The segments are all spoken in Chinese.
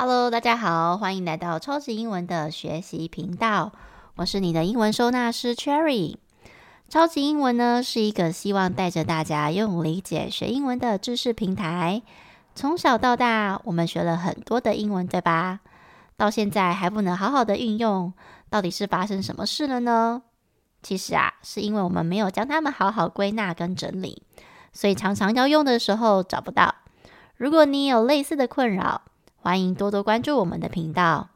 Hello，大家好，欢迎来到超级英文的学习频道。我是你的英文收纳师 Cherry。超级英文呢是一个希望带着大家用理解学英文的知识平台。从小到大，我们学了很多的英文，对吧？到现在还不能好好的运用，到底是发生什么事了呢？其实啊，是因为我们没有将它们好好归纳跟整理，所以常常要用的时候找不到。如果你有类似的困扰，欢迎多多关注我们的频道，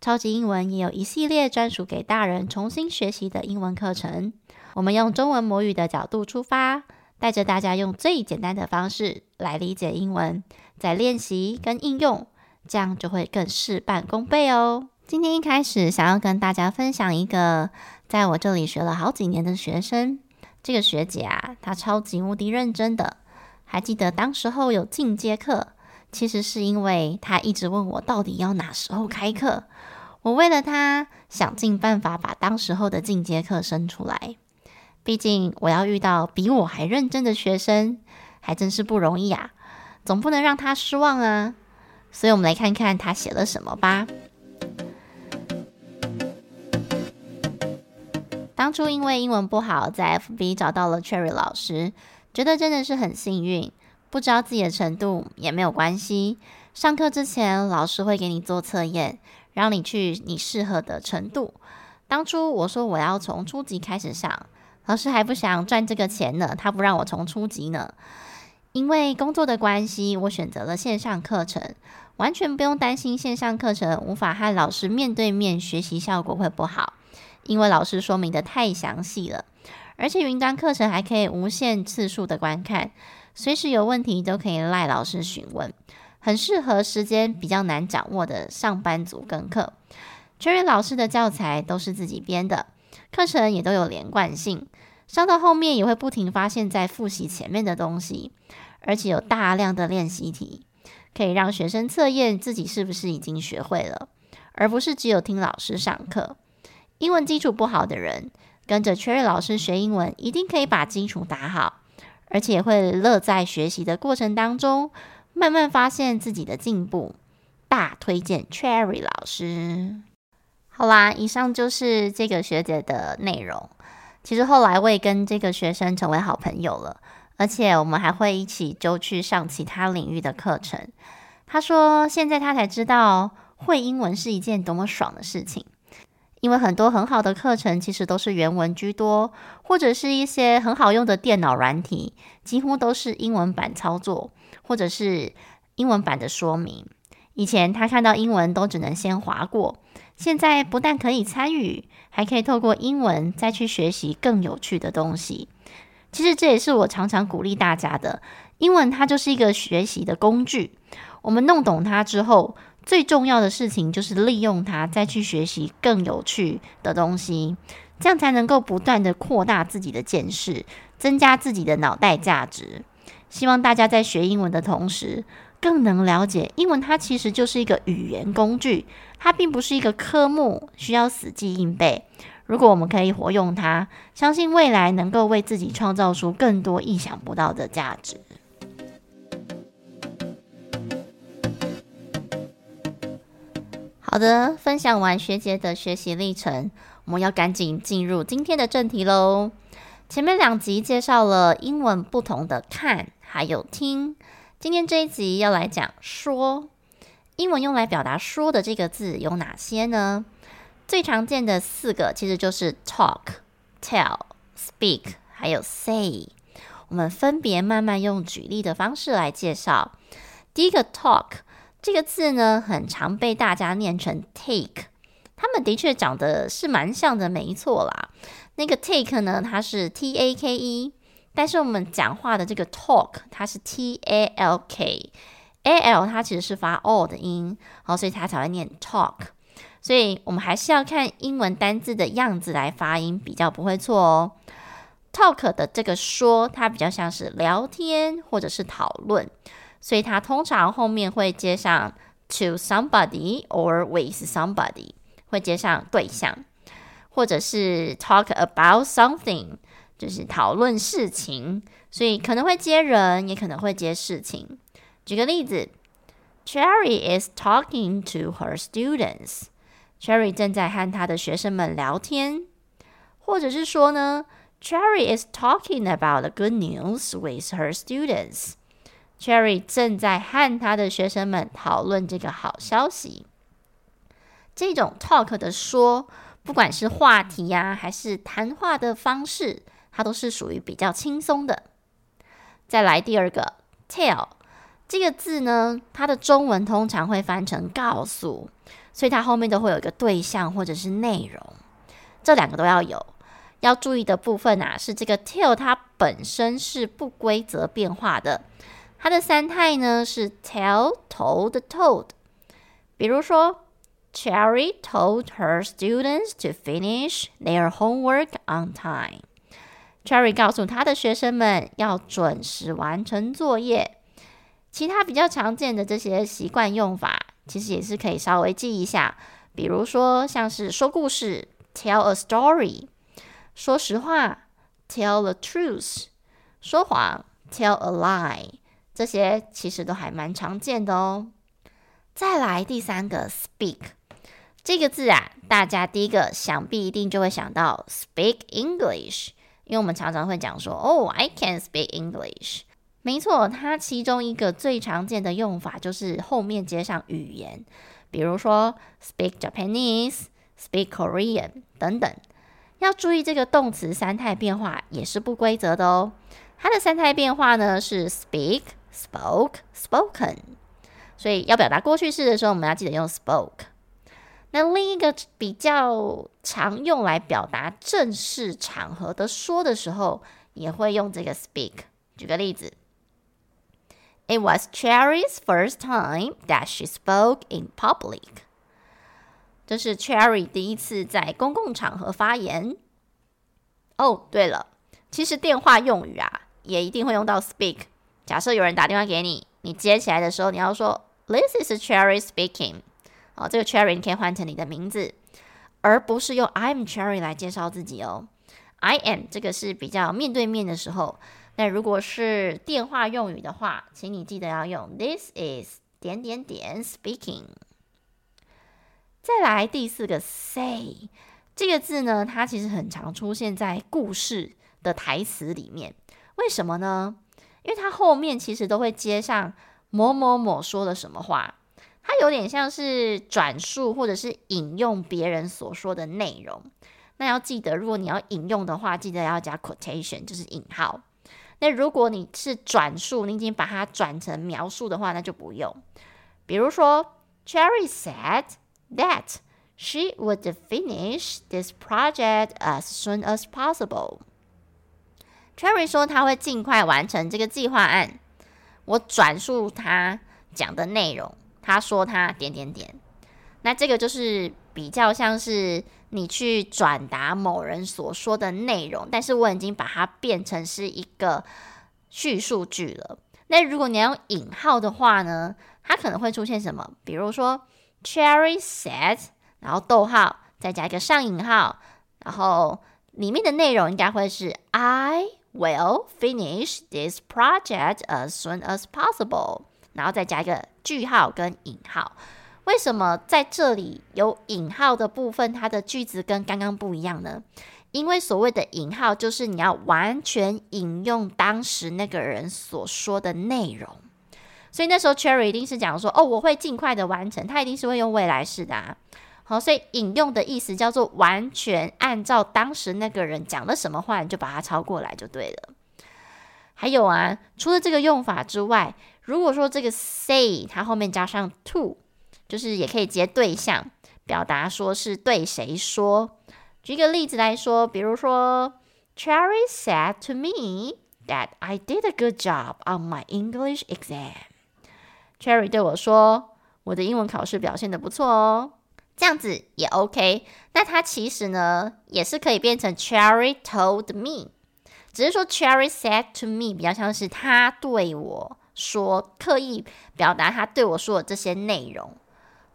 超级英文也有一系列专属给大人重新学习的英文课程。我们用中文母语的角度出发，带着大家用最简单的方式来理解英文，再练习跟应用，这样就会更事半功倍哦。今天一开始想要跟大家分享一个在我这里学了好几年的学生，这个学姐啊，她超级无敌认真的，还记得当时候有进阶课。其实是因为他一直问我到底要哪时候开课，我为了他想尽办法把当时候的进阶课生出来。毕竟我要遇到比我还认真的学生，还真是不容易啊！总不能让他失望啊！所以，我们来看看他写了什么吧。当初因为英文不好，在 FB 找到了 Cherry 老师，觉得真的是很幸运。不知道自己的程度也没有关系。上课之前，老师会给你做测验，让你去你适合的程度。当初我说我要从初级开始上，老师还不想赚这个钱呢，他不让我从初级呢。因为工作的关系，我选择了线上课程，完全不用担心线上课程无法和老师面对面学习效果会不好，因为老师说明的太详细了，而且云端课程还可以无限次数的观看。随时有问题都可以赖老师询问，很适合时间比较难掌握的上班族跟课。Cherry 老师的教材都是自己编的，课程也都有连贯性，上到后面也会不停发现，在复习前面的东西，而且有大量的练习题，可以让学生测验自己是不是已经学会了，而不是只有听老师上课。英文基础不好的人，跟着 Cherry 老师学英文，一定可以把基础打好。而且会乐在学习的过程当中，慢慢发现自己的进步。大推荐 Cherry 老师。好啦，以上就是这个学姐的内容。其实后来我也跟这个学生成为好朋友了，而且我们还会一起就去上其他领域的课程。他说，现在他才知道会英文是一件多么爽的事情。因为很多很好的课程其实都是原文居多，或者是一些很好用的电脑软体，几乎都是英文版操作，或者是英文版的说明。以前他看到英文都只能先划过，现在不但可以参与，还可以透过英文再去学习更有趣的东西。其实这也是我常常鼓励大家的，英文它就是一个学习的工具，我们弄懂它之后。最重要的事情就是利用它，再去学习更有趣的东西，这样才能够不断的扩大自己的见识，增加自己的脑袋价值。希望大家在学英文的同时，更能了解英文，它其实就是一个语言工具，它并不是一个科目，需要死记硬背。如果我们可以活用它，相信未来能够为自己创造出更多意想不到的价值。好的，分享完学姐的学习历程，我们要赶紧进入今天的正题喽。前面两集介绍了英文不同的看还有听，今天这一集要来讲说。英文用来表达说的这个字有哪些呢？最常见的四个其实就是 talk、tell、speak，还有 say。我们分别慢慢用举例的方式来介绍。第一个 talk。这个字呢，很常被大家念成 take，他们的确长得是蛮像的，没错啦。那个 take 呢，它是 T A K E，但是我们讲话的这个 talk，它是 T A L K，A L 它其实是发 O 的音，好，所以它才会念 talk。所以我们还是要看英文单字的样子来发音，比较不会错哦。talk 的这个说，它比较像是聊天或者是讨论。所以它通常后面会接上 to somebody or with somebody，会接上对象，或者是 talk about something，就是讨论事情。所以可能会接人，也可能会接事情。举个例子 Cherry is talking to her students. Cherry 正在和她的学生们聊天，或者是说呢，Cherry is talking about the good news with her students. Cherry 正在和他的学生们讨论这个好消息。这种 talk 的说，不管是话题呀、还是谈话的方式，它都是属于比较轻松的。再来第二个 tell 这个字呢，它的中文通常会翻成告诉，所以它后面都会有一个对象或者是内容，这两个都要有。要注意的部分啊，是这个 tell 它本身是不规则变化的，它的三态呢是 tell、told、told。比如说。Cherry told her students to finish their homework on time. Cherry 告诉她的学生们要准时完成作业。其他比较常见的这些习惯用法，其实也是可以稍微记一下。比如说，像是说故事 （tell a story）、说实话 （tell the truth）、说谎 （tell a lie），这些其实都还蛮常见的哦。再来第三个，speak。这个字啊，大家第一个想必一定就会想到 speak English，因为我们常常会讲说，哦，I can speak English。没错，它其中一个最常见的用法就是后面接上语言，比如说 speak Japanese、speak Korean 等等。要注意这个动词三态变化也是不规则的哦。它的三态变化呢是 speak、spoke、spoken，所以要表达过去式的时候，我们要记得用 spoke。那另一个比较常用来表达正式场合的说的时候，也会用这个 speak。举个例子，It was Cherry's first time that she spoke in public。这是 Cherry 第一次在公共场合发言。哦，对了，其实电话用语啊，也一定会用到 speak。假设有人打电话给你，你接起来的时候，你要说，This is Cherry speaking。哦，这个 Cherry 你可以换成你的名字，而不是用 I'm Cherry 来介绍自己哦。I am 这个是比较面对面的时候，那如果是电话用语的话，请你记得要用 This is 点点点 speaking。再来第四个 say 这个字呢，它其实很常出现在故事的台词里面。为什么呢？因为它后面其实都会接上某某某说了什么话。它有点像是转述或者是引用别人所说的内容。那要记得，如果你要引用的话，记得要加 quotation，就是引号。那如果你是转述，你已经把它转成描述的话，那就不用。比如说，Cherry said that she would finish this project as soon as possible。Cherry 说他会尽快完成这个计划案。我转述他讲的内容。他说他点点点，那这个就是比较像是你去转达某人所说的内容，但是我已经把它变成是一个叙述句了。那如果你要用引号的话呢，它可能会出现什么？比如说，Cherry said，然后逗号，再加一个上引号，然后里面的内容应该会是 I will finish this project as soon as possible。然后再加一个句号跟引号，为什么在这里有引号的部分，它的句子跟刚刚不一样呢？因为所谓的引号就是你要完全引用当时那个人所说的内容，所以那时候 Cherry 一定是讲说，哦，我会尽快的完成，他一定是会用未来式的啊。好，所以引用的意思叫做完全按照当时那个人讲了什么话，你就把它抄过来就对了。还有啊，除了这个用法之外，如果说这个 say 它后面加上 to，就是也可以接对象，表达说是对谁说。举个例子来说，比如说，Cherry said to me that I did a good job on my English exam。Cherry 对我说，我的英文考试表现得不错哦，这样子也 OK。那它其实呢，也是可以变成 Cherry told me。只是说，Cherry said to me 比较像是他对我说，刻意表达他对我说的这些内容，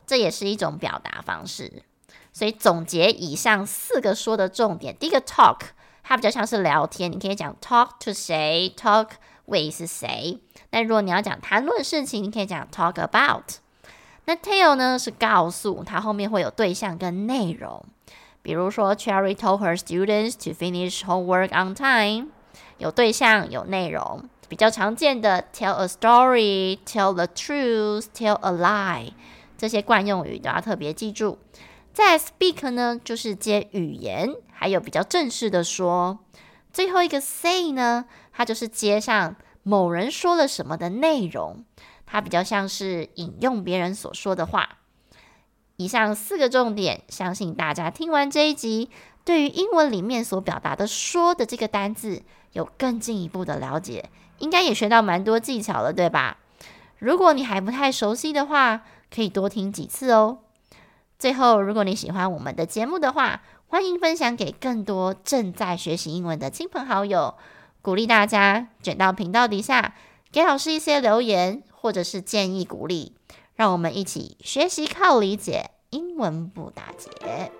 这也是一种表达方式。所以总结以上四个说的重点，第一个 talk，它比较像是聊天，你可以讲 talk to 谁，talk 为是谁。那如果你要讲谈论事情，你可以讲 talk about。那 tell 呢是告诉，它后面会有对象跟内容。比如说，Cherry told her students to finish homework on time。有对象，有内容。比较常见的，tell a story, tell the truth, tell a lie，这些惯用语都要特别记住。再 speak 呢，就是接语言，还有比较正式的说。最后一个 say 呢，它就是接上某人说了什么的内容，它比较像是引用别人所说的话。以上四个重点，相信大家听完这一集，对于英文里面所表达的“说”的这个单字，有更进一步的了解，应该也学到蛮多技巧了，对吧？如果你还不太熟悉的话，可以多听几次哦。最后，如果你喜欢我们的节目的话，欢迎分享给更多正在学习英文的亲朋好友，鼓励大家卷到频道底下，给老师一些留言或者是建议鼓励。让我们一起学习，靠理解，英文不打结。